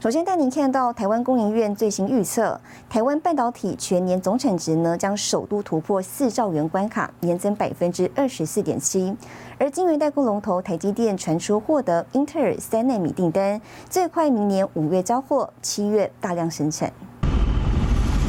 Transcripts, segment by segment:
首先带您看到台湾工研院最新预测，台湾半导体全年总产值呢将首度突破四兆元关卡，年增百分之二十四点七。而晶圆代工龙头台积电传出获得英特尔三纳米订单，最快明年五月交货，七月大量生产。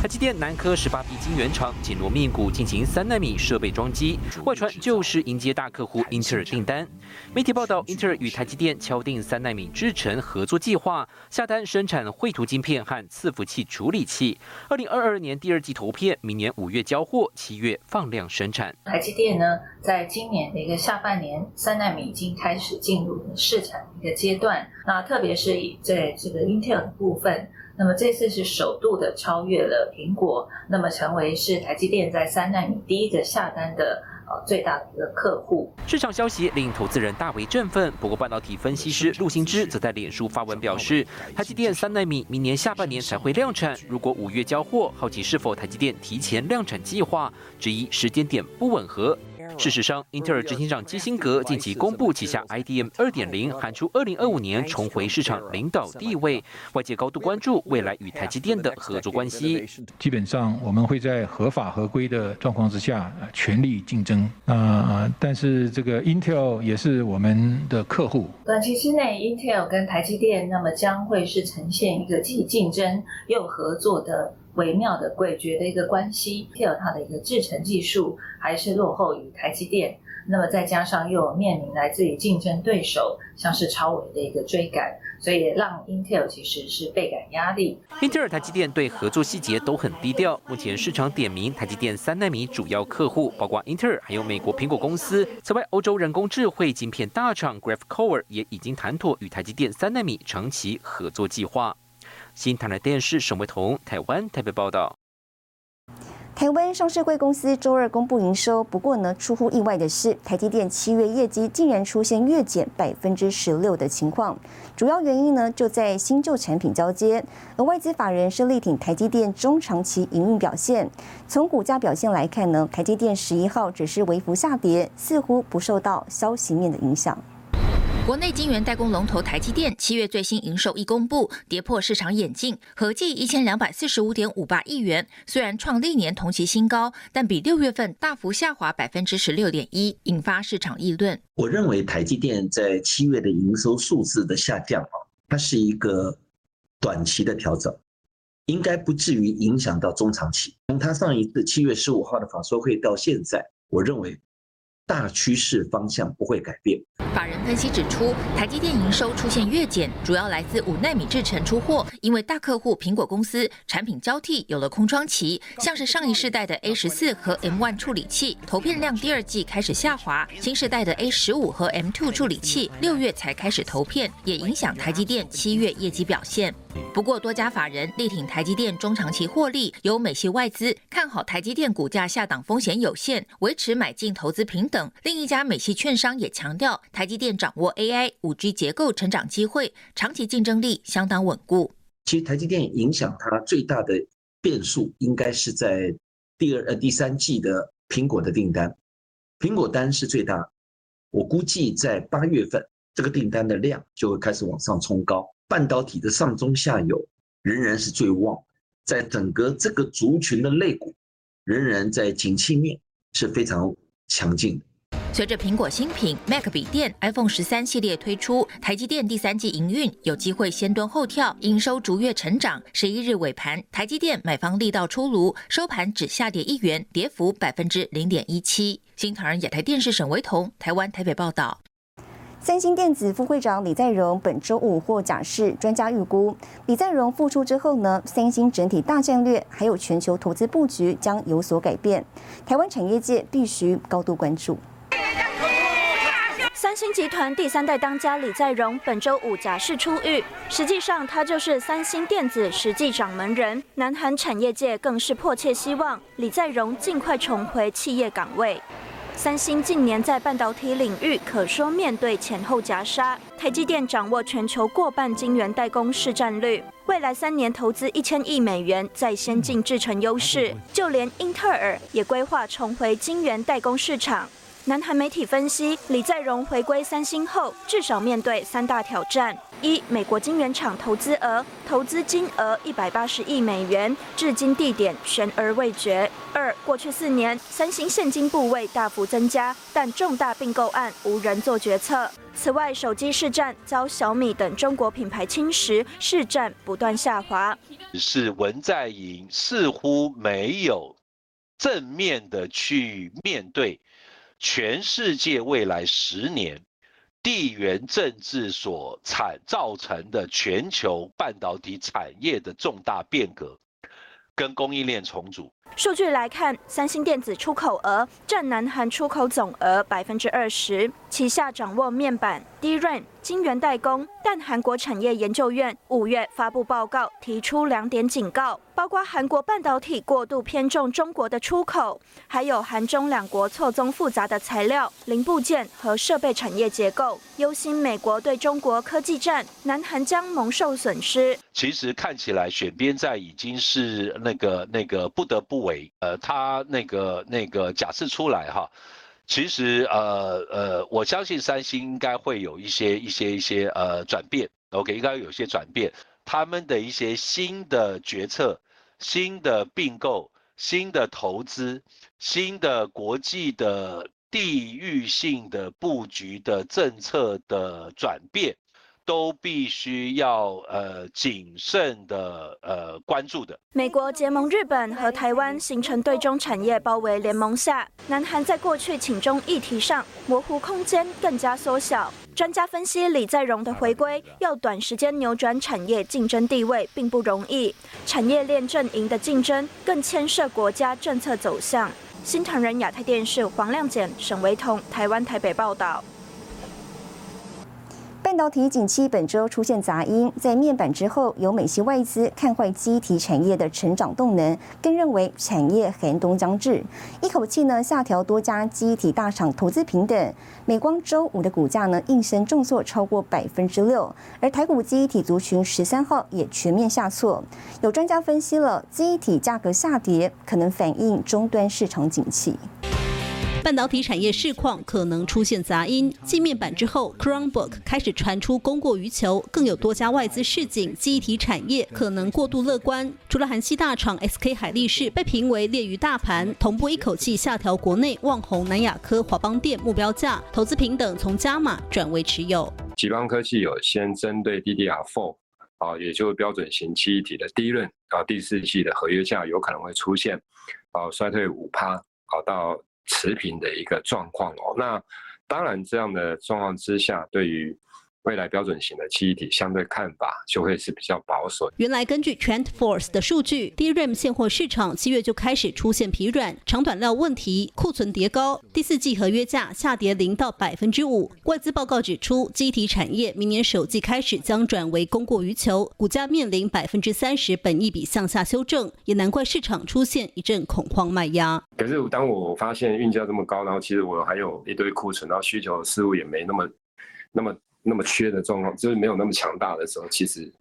台积电南科十八 B 晶圆厂紧锣密鼓进行三纳米设备装机，外传就是迎接大客户英特尔订单。媒体报道，英特尔与台积电敲定三纳米制程合作计划，下单生产绘图晶片和伺服器处理器。二零二二年第二季投片，明年五月交货，七月放量生产。台积电呢，在今年的一个下半年，三纳米已经开始进入试产一个阶段。那特别是以在这个英特尔的部分。那么这次是首度的超越了苹果，那么成为是台积电在三纳米第一个下单的呃最大的一个客户。市场消息令投资人大为振奋。不过半导体分析师陆行之则在脸书发文表示，台积电三纳米明年下半年才会量产，如果五月交货，好奇是否台积电提前量产计划，质疑时间点不吻合。事实上，英特尔执行长基辛格近期公布旗下 IDM 2.0，喊出2025年重回市场领导地位。外界高度关注未来与台积电的合作关系。基本上，我们会在合法合规的状况之下，全力竞争。啊，但是这个 Intel 也是我们的客户。短期之内，Intel 跟台积电那么将会是呈现一个既竞争又合作的。微妙的诡谲的一个关系，配合它的一个制程技术还是落后于台积电，那么再加上又面临来自于竞争对手像是超微的一个追赶，所以让 Intel 其实是倍感压力。英特尔、台积电对合作细节都很低调，目前市场点名台积电三纳米主要客户包括英特尔，还有美国苹果公司。此外，欧洲人工智慧晶片大厂 Graphcore 也已经谈妥与台积电三纳米长期合作计划。新台的电视沈伟彤，台湾台北报道。台湾上市贵公司周二公布营收，不过呢，出乎意外的是，台积电七月业绩竟然出现月减百分之十六的情况。主要原因呢，就在新旧产品交接。而外资法人是力挺台积电中长期营运表现。从股价表现来看呢，台积电十一号只是微幅下跌，似乎不受到消息面的影响。国内晶圆代工龙头台积电七月最新营收一公布，跌破市场眼镜，合计一千两百四十五点五八亿元。虽然创历年同期新高，但比六月份大幅下滑百分之十六点一，引发市场议论。我认为台积电在七月的营收数字的下降啊，它是一个短期的调整，应该不至于影响到中长期。从它上一次七月十五号的法说会到现在，我认为。大趋势方向不会改变。法人分析指出，台积电营收出现月减，主要来自五纳米制程出货，因为大客户苹果公司产品交替有了空窗期，像是上一世代的 A 十四和 M one 处理器投片量第二季开始下滑，新世代的 A 十五和 M two 处理器六月才开始投片，也影响台积电七月业绩表现。不过，多家法人力挺台积电中长期获利，有美系外资看好台积电股价下档风险有限，维持买进投资平等。另一家美系券商也强调，台积电掌握 AI、五 G 结构成长机会，长期竞争力相当稳固。其实台积电影响它最大的变数，应该是在第二呃第三季的苹果的订单，苹果单是最大，我估计在八月份这个订单的量就会开始往上冲高。半导体的上中下游仍然是最旺，在整个这个族群的肋骨，仍然在景气面是非常强劲的。随着苹果新品 Mac 笔电 iPhone 十三系列推出，台积电第三季营运有机会先蹲后跳，营收逐月成长。十一日尾盘，台积电买方力道出炉，收盘只下跌一元，跌幅百分之零点一七。新唐人亚太电视沈维彤，台湾台北报道。三星电子副会长李在镕本周五获假释，专家预估李在镕复出之后呢，三星整体大战略还有全球投资布局将有所改变，台湾产业界必须高度关注。三星集团第三代当家李在镕本周五假释出狱，实际上他就是三星电子实际掌门人，南韩产业界更是迫切希望李在镕尽快重回企业岗位。三星近年在半导体领域可说面对前后夹杀，台积电掌握全球过半晶圆代工市占率，未来三年投资一千亿美元在先进制程优势，就连英特尔也规划重回晶圆代工市场。南韩媒体分析，李在镕回归三星后，至少面对三大挑战：一、美国晶圆厂投资额，投资金额一百八十亿美元，至今地点悬而未决；二、过去四年，三星现金部位大幅增加，但重大并购案无人做决策。此外，手机市占遭小米等中国品牌侵蚀，市占不断下滑。是文在寅似乎没有正面的去面对。全世界未来十年地缘政治所产造成的全球半导体产业的重大变革，跟供应链重组。数据来看，三星电子出口额占南韩出口总额百分之二十，旗下掌握面板、DRAM、晶圆代工。但韩国产业研究院五月发布报告，提出两点警告，包括韩国半导体过度偏重中国的出口，还有韩中两国错综复杂的材料、零部件和设备产业结构，忧心美国对中国科技战，南韩将蒙受损失。其实看起来选边站已经是那个那个不得不。为呃，他那个那个假设出来哈，其实呃呃，我相信三星应该会有一些一些一些呃转变，OK，应该有些转变，他们的一些新的决策、新的并购、新的投资、新的国际的地域性的布局的政策的转变。都必须要呃谨慎的呃关注的。美国结盟日本和台湾，形成对中产业包围联盟下，南韩在过去请中议题上模糊空间更加缩小。专家分析，李在镕的回归要短时间扭转产业竞争地位并不容易，产业链阵营的竞争更牵涉国家政策走向。新唐人亚太电视黄亮简、沈维彤，台湾台北报道。半导体景气本周出现杂音，在面板之后，有美系外资看坏机体产业的成长动能，更认为产业寒冬将至，一口气呢下调多家机体大厂投资平等。美光周五的股价呢应声重挫超过百分之六，而台股机体族群十三号也全面下挫。有专家分析了，机体价格下跌可能反映终端市场景气。半导体产业市况可能出现杂音，继面板之后，Chromebook 开始传出供过于求，更有多家外资示警，记忆体产业可能过度乐观。除了韩系大厂 SK 海力士被评为劣于大盘，同步一口气下调国内旺宏、南亚科、华邦电目标价，投资平等从加码转为持有。吉邦科技有先针对 DDR4 啊，也就是标准型记忆体的第一轮啊第四季的合约价有可能会出现啊衰退五趴啊到。持平的一个状况哦，那当然这样的状况之下，对于。未来标准型的记忆体相对看法就会是比较保守。原来根据 TrendForce 的数据，DRAM 现货市场七月就开始出现疲软、长短料问题，库存叠高，第四季合约价下跌零到百分之五。外资报告指出，记忆体产业明年首季开始将转为供过于求，股价面临百分之三十本一比向下修正，也难怪市场出现一阵恐慌卖压。可是当我发现运价这么高，然后其实我还有一堆库存，然后需求似乎也没那么那么。那么缺的状况，就是没有那么强大的时候，其实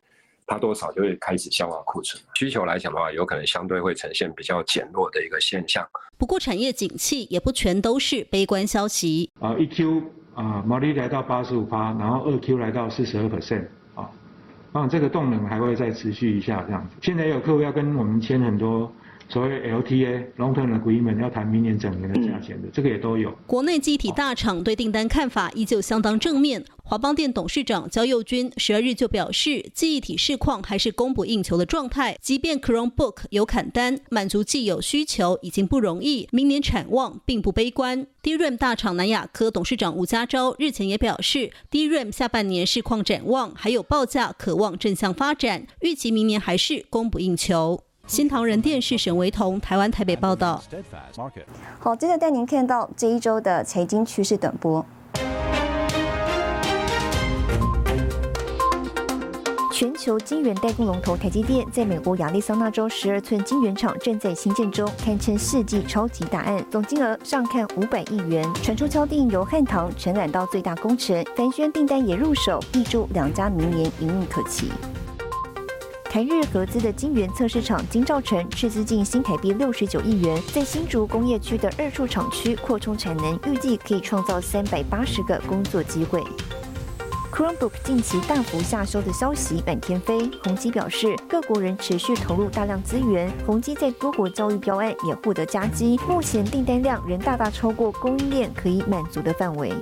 它多少就会开始消化库存。需求来讲的话，有可能相对会呈现比较减弱的一个现象。不过，产业景气也不全都是悲观消息。啊，一 Q 啊，毛利来到八十五趴，然后二 Q 来到四十二 percent 啊，啊，这个动能还会再持续一下这样子。现在有客户要跟我们签很多。所谓 LTA long term agreement 要谈明年整年的价钱的，这个也都有。国内机体大厂对订单看法依旧相当正面。华邦电董事长焦佑军十二日就表示，记忆体市况还是供不应求的状态，即便 Chromebook 有砍单，满足既有需求已经不容易，明年产望并不悲观。DRAM 大厂南亚科董事长吴家昭日前也表示，DRAM 下半年市况展望还有报价渴望正向发展，预期明年还是供不应求。新唐人电视沈维彤，台湾台北报道。好，接着带您看到这一周的财经趋势短波。全球晶圆代工龙头台积电在美国亚利桑那州十二寸晶圆厂正在新建中，堪称世纪超级大案，总金额上看五百亿元。传出敲定由汉唐承揽到最大工程，凡轩订单也入手，预祝两家明年营运可期。台日合资的晶圆测试厂金兆成斥资近新台币六十九亿元，在新竹工业区的二处厂区扩充产能，预计可以创造三百八十个工作机会。Chromebook 近期大幅下收的消息满天飞，宏基表示各国人持续投入大量资源，宏基在多国教育标案也获得佳绩，目前订单量仍大大超过供应链可以满足的范围。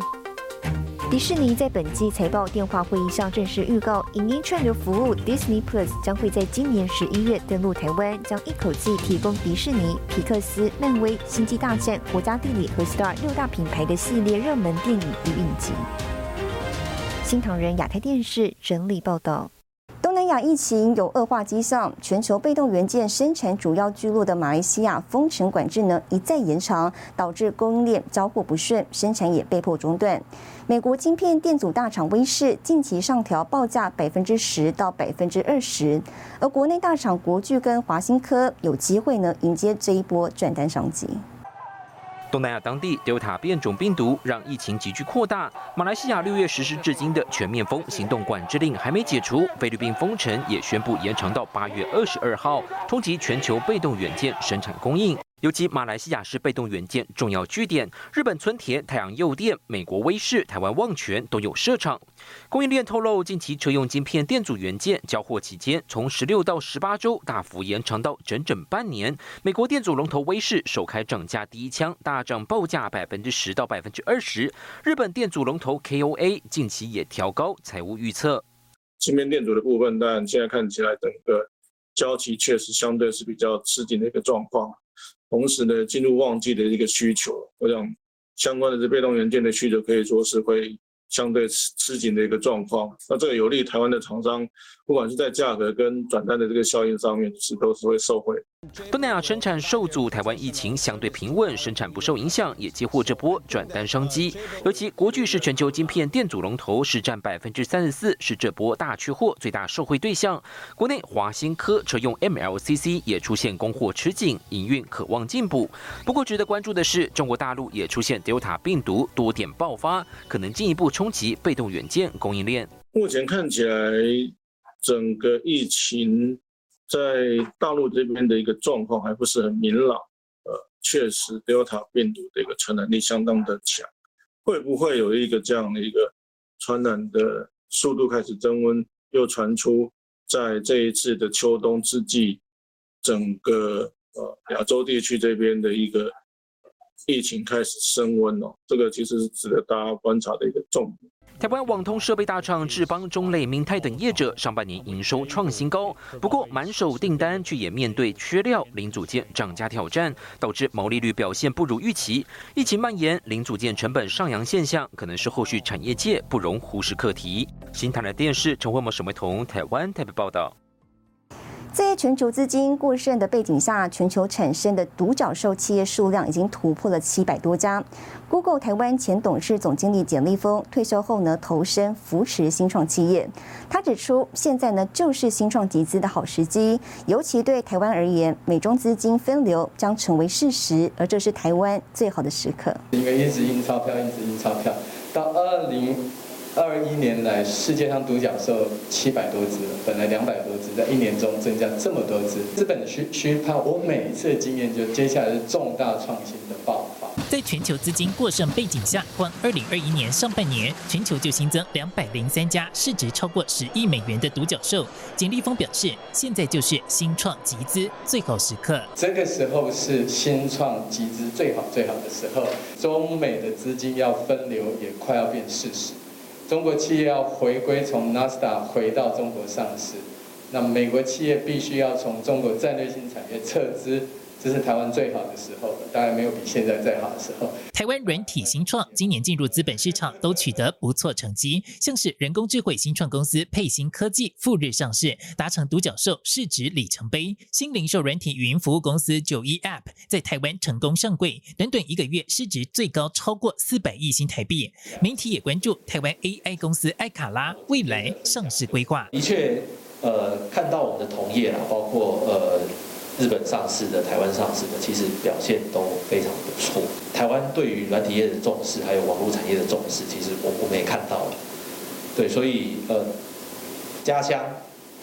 迪士尼在本季财报电话会议上正式预告，影音串流服务 Disney Plus 将会在今年十一月登陆台湾，将一口气提供迪士尼、皮克斯、漫威、星际大战、国家地理和 Star 六大品牌的系列热门电影与影集。新唐人亚太电视整理报道。亚疫情有恶化迹象，全球被动元件生产主要聚落的马来西亚封城管制呢一再延长，导致供应链交货不顺，生产也被迫中断。美国晶片电阻大厂威视近期上调报价百分之十到百分之二十，而国内大厂国巨跟华新科有机会呢迎接这一波转单商机。东南亚当地 Delta 变种病毒让疫情急剧扩大。马来西亚六月实施至今的全面封行动管制令还没解除，菲律宾封城也宣布延长到八月二十二号，冲击全球被动元件生产供应。尤其马来西亚是被动元件重要据点，日本村田、太阳诱电、美国威视、台湾旺泉都有设厂。供应链透露，近期车用晶片电阻元件交货期间从十六到十八周大幅延长到整整半年。美国电阻龙头威视首开涨价第一枪，大涨报价百分之十到百分之二十。日本电阻龙头 KOA 近期也调高财务预测。芯片电阻的部分，但现在看起来整个交期确实相对是比较吃紧的一个状况。同时呢，进入旺季的一个需求，我想相关的这被动元件的需求可以说是会。相对吃吃紧的一个状况，那这个有利台湾的厂商，不管是在价格跟转单的这个效应上面，是都是会受惠。东南亚生产受阻，台湾疫情相对平稳，生产不受影响，也接获这波转单商机。尤其国巨是全球晶片电阻龙头，市占百分之三十四，是这波大缺货最大受惠对象。国内华新科车用 MLCC 也出现供货吃紧，营运渴望进步。不过值得关注的是，中国大陆也出现 Delta 病毒多点爆发，可能进一步。冲击被动元件供应链。目前看起来，整个疫情在大陆这边的一个状况还不是很明朗。呃，确实，Delta 病毒的一个传染力相当的强，会不会有一个这样的一个传染的速度开始增温？又传出在这一次的秋冬之际，整个呃亚洲地区这边的一个。疫情开始升温哦，这个其实是值得大家观察的一个重点。台湾网通设备大厂智邦、中磊、明泰等业者上半年营收创新高，不过满手订单却也面对缺料、零组件涨价挑战，导致毛利率表现不如预期。疫情蔓延，零组件成本上扬现象，可能是后续产业界不容忽视课题。新台的电视陈慧模、沈维彤，台湾台北报道。在全球资金过剩的背景下，全球产生的独角兽企业数量已经突破了七百多家。Google 台湾前董事总经理简立峰退休后呢，投身扶持新创企业。他指出，现在呢就是新创集资的好时机，尤其对台湾而言，美中资金分流将成为事实，而这是台湾最好的时刻。因为一直印钞票，一直印钞票，到二零。二一年来，世界上独角兽七百多只，本来两百多只，在一年中增加这么多只，资本需需怕。我每一次的经验就，接下来是重大创新的爆发。在全球资金过剩背景下，光二零二一年上半年，全球就新增两百零三家市值超过十亿美元的独角兽。简立峰表示，现在就是新创集资最好时刻。这个时候是新创集资最好最好的时候，中美的资金要分流也快要变事实。中国企业要回归从纳斯达回到中国上市，那美国企业必须要从中国战略性产业撤资。这是台湾最好的时候了，当然没有比现在再好的时候。台湾软体新创今年进入资本市场都取得不错成绩，像是人工智慧新创公司佩芯科技赴日上市，达成独角兽市值里程碑。新零售软体语音服务公司九一 App 在台湾成功上柜，短短一个月市值最高超过四百亿新台币。媒体也关注台湾 AI 公司艾卡拉未来上市规划。的确。呃，看到我们的同业啦，包括呃日本上市的、台湾上市的，其实表现都非常不错。台湾对于软体业的重视，还有网络产业的重视，其实我我们也看到了。对，所以呃，家乡。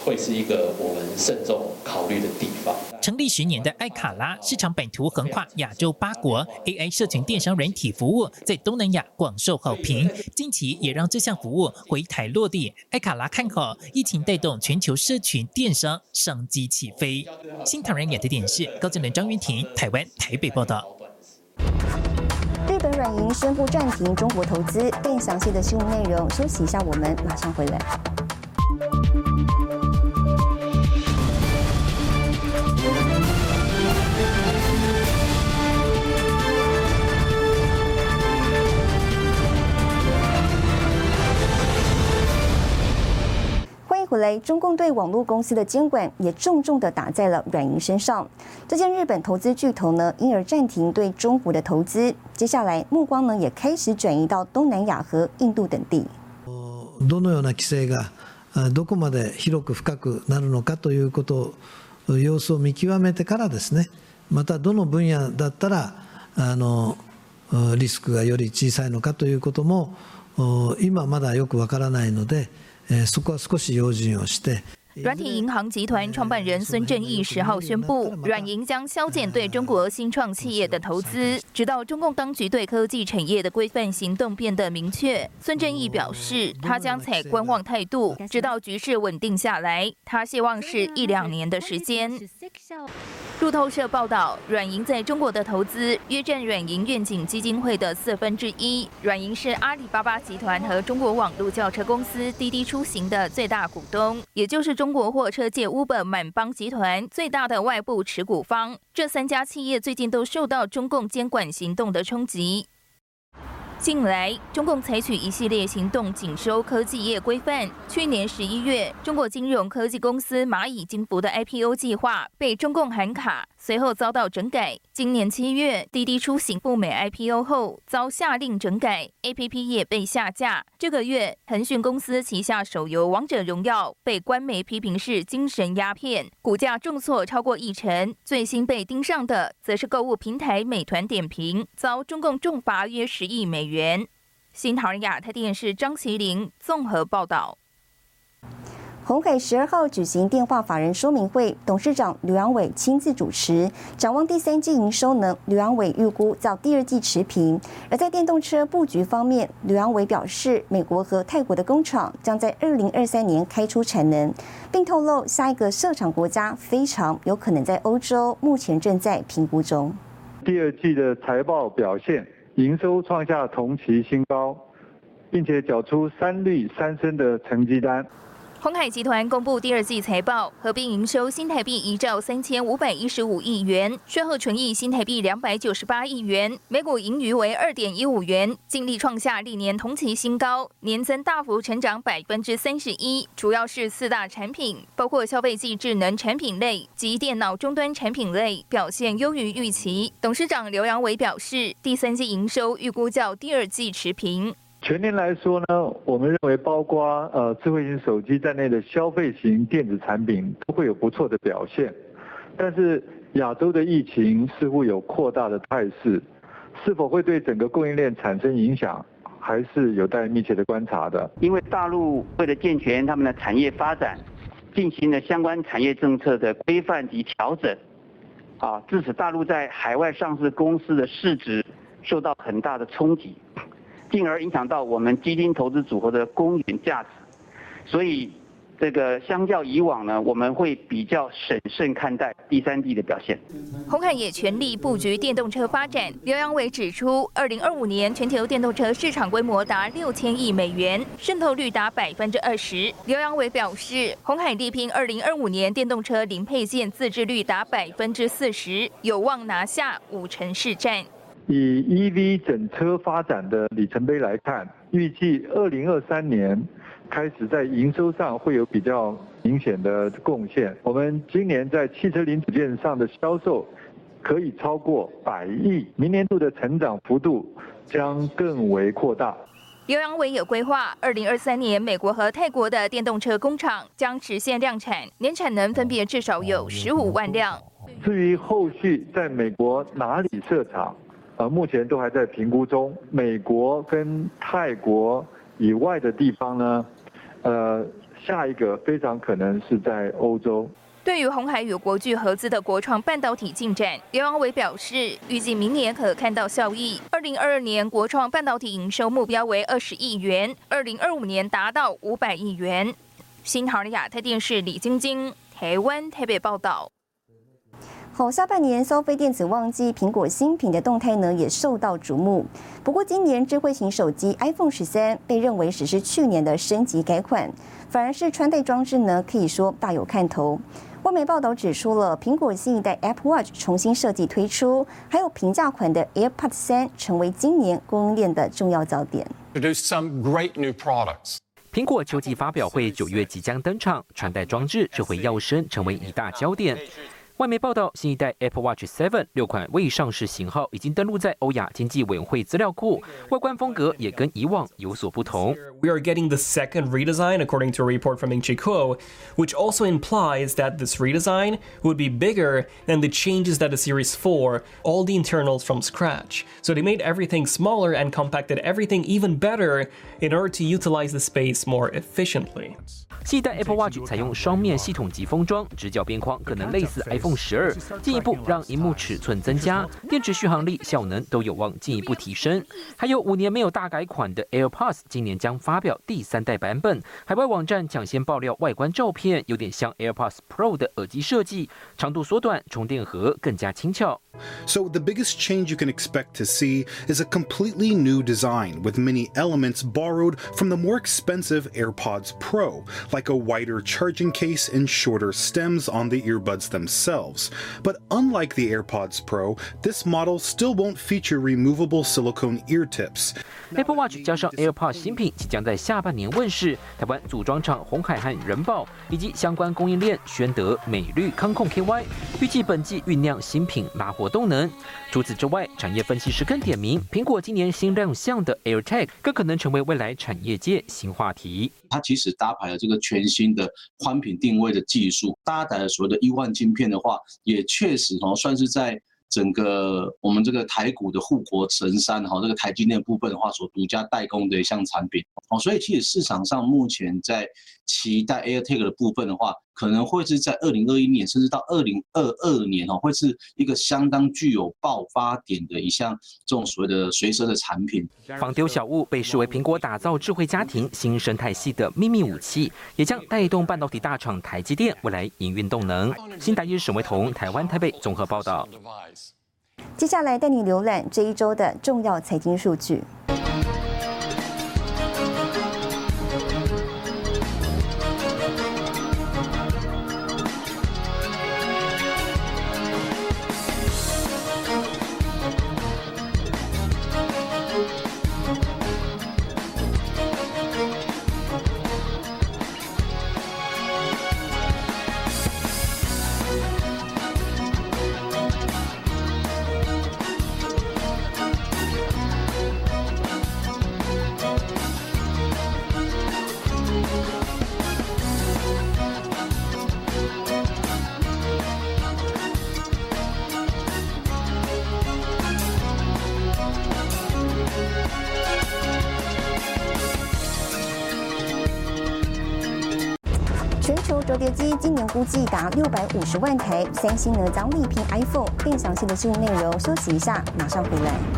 会是一个我们慎重考虑的地方。成立十年的艾卡拉市场版图横跨亚洲八国，AI 社群电商软体服务在东南亚广受好评。近期也让这项服务回台落地。艾卡拉看好疫情带动全球社群电商商机起飞。新唐人亚太电视高智能张云婷，台湾台北报道。日本软银宣布暂停中国投资，更详细的新闻内容，休息一下，我们马上回来。回来，中共对网络公司的监管也重重的打在了软银身上。这件日本投资巨头呢，因而暂停对中国的投资。接下来，目光呢也开始转移到东南亚和印度等地。どのような規制がどこまで広く深くなるのかということ様子を見極めてからですね。またどの分野だったらあのリスクがより小さいのかということも今まだよくわからないので。 えー、そこは少し用心をして、软体银行集团创办人孙正义十号宣布，软银将削减对中国新创企业的投资，直到中共当局对科技产业的规范行动变得明确。孙正义表示，他将采观望态度，直到局势稳定下来。他希望是一两年的时间。路透社报道，软银在中国的投资约占软银愿景基金会的四分之一。软银是阿里巴巴集团和中国网络轿车公司滴滴出行的最大股东，也就是中中国货车界 Uber 满帮集团最大的外部持股方。这三家企业最近都受到中共监管行动的冲击。近来，中共采取一系列行动紧收科技业规范。去年十一月，中国金融科技公司蚂蚁金服的 IPO 计划被中共喊卡。随后遭到整改。今年七月，滴滴出行赴美 IPO 后遭下令整改，APP 也被下架。这个月，腾讯公司旗下手游《王者荣耀》被官媒批评是精神鸦片，股价重挫超过一成。最新被盯上的，则是购物平台美团点评，遭中共重罚约十亿美元。新唐人亚太电视张麒麟综合报道。红海十二号举行电话法人说明会，董事长刘阳伟亲自主持。展望第三季营收呢？刘阳伟预估较第二季持平。而在电动车布局方面，刘阳伟表示，美国和泰国的工厂将在二零二三年开出产能，并透露下一个设厂国家非常有可能在欧洲，目前正在评估中。第二季的财报表现，营收创下同期新高，并且缴出三率三升的成绩单。鸿海集团公布第二季财报，合并营收新台币一兆三千五百一十五亿元，税后纯益新台币两百九十八亿元，每股盈余为二点一五元，净利创下历年同期新高，年增大幅成长百分之三十一。主要是四大产品，包括消费级智能产品类及电脑终端产品类表现优于预期。董事长刘阳伟表示，第三季营收预估较第二季持平。全年来说呢，我们认为包括呃智慧型手机在内的消费型电子产品都会有不错的表现，但是亚洲的疫情似乎有扩大的态势，是否会对整个供应链产生影响，还是有待密切的观察的。因为大陆为了健全他们的产业发展，进行了相关产业政策的规范及调整，啊，致使大陆在海外上市公司的市值受到很大的冲击。进而影响到我们基金投资组合的公允价值，所以这个相较以往呢，我们会比较审慎看待第三季的表现。红海也全力布局电动车发展。刘阳伟指出，二零二五年全球电动车市场规模达六千亿美元，渗透率达百分之二十。刘阳伟表示，红海力拼二零二五年电动车零配件自制率达百分之四十，有望拿下五成市占。以 EV 整车发展的里程碑来看，预计二零二三年开始在营收上会有比较明显的贡献。我们今年在汽车零组件上的销售可以超过百亿，明年度的成长幅度将更为扩大。刘扬伟有规划，二零二三年美国和泰国的电动车工厂将实现量产，年产能分别至少有十五万辆。至于后续在美国哪里设厂，呃，目前都还在评估中。美国跟泰国以外的地方呢，呃，下一个非常可能是在欧洲。对于红海与国巨合资的国创半导体进展，刘王伟表示，预计明年可看到效益。二零二二年国创半导体营收目标为二十亿元，二零二五年达到五百亿元。新唐人亚太电视李晶晶台湾台北报道。好，下半年消费电子旺季，苹果新品的动态呢也受到瞩目。不过，今年智慧型手机 iPhone 十三被认为只是去年的升级改款，反而是穿戴装置呢可以说大有看头。外媒报道指出了，苹果新一代 Apple Watch 重新设计推出，还有平价款的 AirPods 三成为今年供应链的重要焦点。苹果秋季发表会九月即将登场，穿戴装置这回要升成为一大焦点。外媒报道，新一代 Apple Watch 7六款未上市型号已经登录在欧亚经济委员会资料库，外观风格也跟以往有所不同。We are getting the second redesign, according to a report from Inchico, which also implies that this redesign would be bigger than the changes that the Series 4, all the internals from scratch. So they made everything smaller and compacted everything even better in order to utilize the space more efficiently. 新一代 Apple Watch 采用双面系统级封装，直角边框可能类似 iPhone 十二，进一步让荧幕尺寸增加，电池续航力、效能都有望进一步提升。还有五年没有大改款的 AirPods，今年将发表第三代版本。海外网站抢先爆料外观照片，有点像 AirPods Pro 的耳机设计，长度缩短，充电盒更加轻巧。So the biggest change you can expect to see is a completely new design with many elements borrowed from the more expensive AirPods Pro, like a wider charging case and shorter stems on the earbuds themselves. But unlike the AirPods Pro, this model still won't feature removable silicone ear tips. Apple Watch 加上 AirPods 新品即将在下半年问世，台湾组装厂红海和人保以及相关供应链宣德、美绿、康控 KY 预计本季酝酿新品拉货动能。除此之外，产业分析师更点名，苹果今年新亮相的 AirTag 更可能成为未来产业界新话题。它其实搭载了这个全新的宽频定位的技术，搭载了所谓的一万晶片的话，也确实哦算是在。整个我们这个台股的护国神山哈，这个台积电部分的话，所独家代工的一项产品哦，所以其实市场上目前在期待 AirTag 的部分的话，可能会是在二零二一年，甚至到二零二二年哦，会是一个相当具有爆发点的一项这种所谓的随身的产品。防丢小物被视为苹果打造智慧家庭新生态系的秘密武器，也将带动半导体大厂台积电未来营运动能。新台日沈维彤，台湾台北综合报道。接下来带你浏览这一周的重要财经数据。折叠机今年估计达六百五十万台，三星呢将力拼 iPhone。更详细的新闻内容，休息一下，马上回来。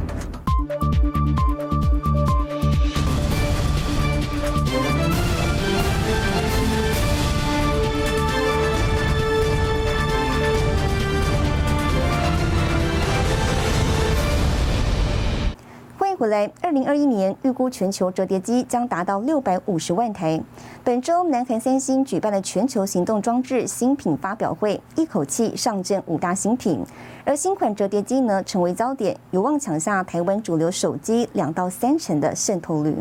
回来。二零二一年预估全球折叠机将达到六百五十万台。本周，南韩三星举办了全球行动装置新品发表会，一口气上阵五大新品。而新款折叠机呢，成为焦点，有望抢下台湾主流手机两到三成的渗透率。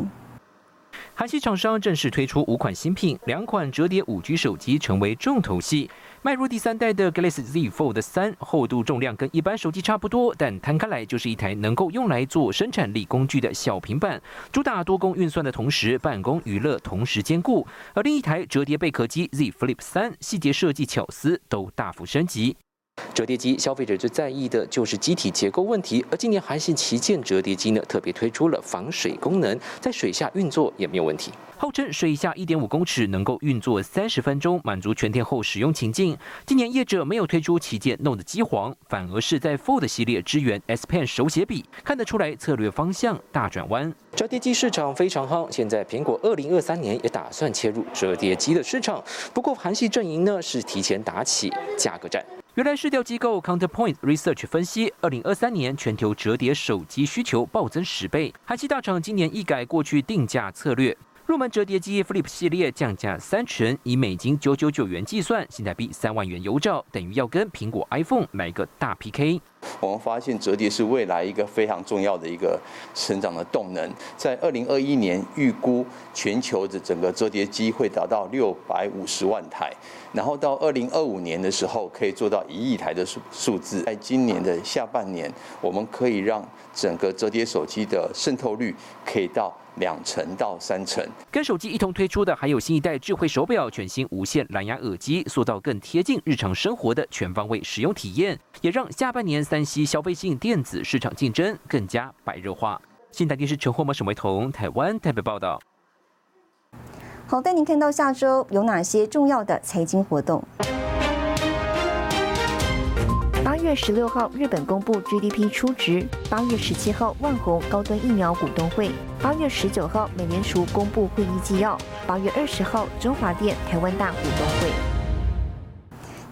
韩系厂商正式推出五款新品，两款折叠五 G 手机成为重头戏。迈入第三代的 Galaxy Z Fold 三，厚度重量跟一般手机差不多，但摊开来就是一台能够用来做生产力工具的小平板，主打多功运算的同时，办公娱乐同时兼顾。而另一台折叠贝壳机 Z Flip 三，细节设计巧思都大幅升级。折叠机消费者最在意的就是机体结构问题，而今年韩信旗舰折叠机呢，特别推出了防水功能，在水下运作也没有问题。号称水下一点五公尺能够运作三十分钟，满足全天候使用情境。今年业者没有推出旗舰 Note 机皇，反而是在 Fold 系列支援 S Pen 手写笔，看得出来策略方向大转弯。折叠机市场非常夯，现在苹果二零二三年也打算切入折叠机的市场，不过韩系阵营呢是提前打起价格战。原来市调机构 Counterpoint Research 分析，二零二三年全球折叠手机需求暴增十倍。韩系大厂今年一改过去定价策略，入门折叠机 Flip 系列降价三成，以美金九九九元计算，新台币三万元油照，等于要跟苹果 iPhone 来个大 PK。我们发现折叠是未来一个非常重要的一个成长的动能。在二零二一年，预估全球的整个折叠机会达到六百五十万台，然后到二零二五年的时候，可以做到一亿台的数数字。在今年的下半年，我们可以让整个折叠手机的渗透率可以到两成到三成。跟手机一同推出的还有新一代智慧手表、全新无线蓝牙耳机，塑造更贴近日常生活的全方位使用体验，也让下半年三。山西消费性电子市场竞争更加白热化。新台电视陈霍模沈维彤台湾台北报道。好，带您看到下周有哪些重要的财经活动。八月十六号，日本公布 GDP 初值；八月十七号，万宏高端疫苗股东会；八月十九号，美联储公布会议纪要；八月二十号，中华电台湾大股东会。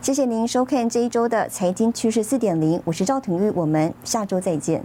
谢谢您收看这一周的财经趋势四点零，我是赵廷玉，我们下周再见。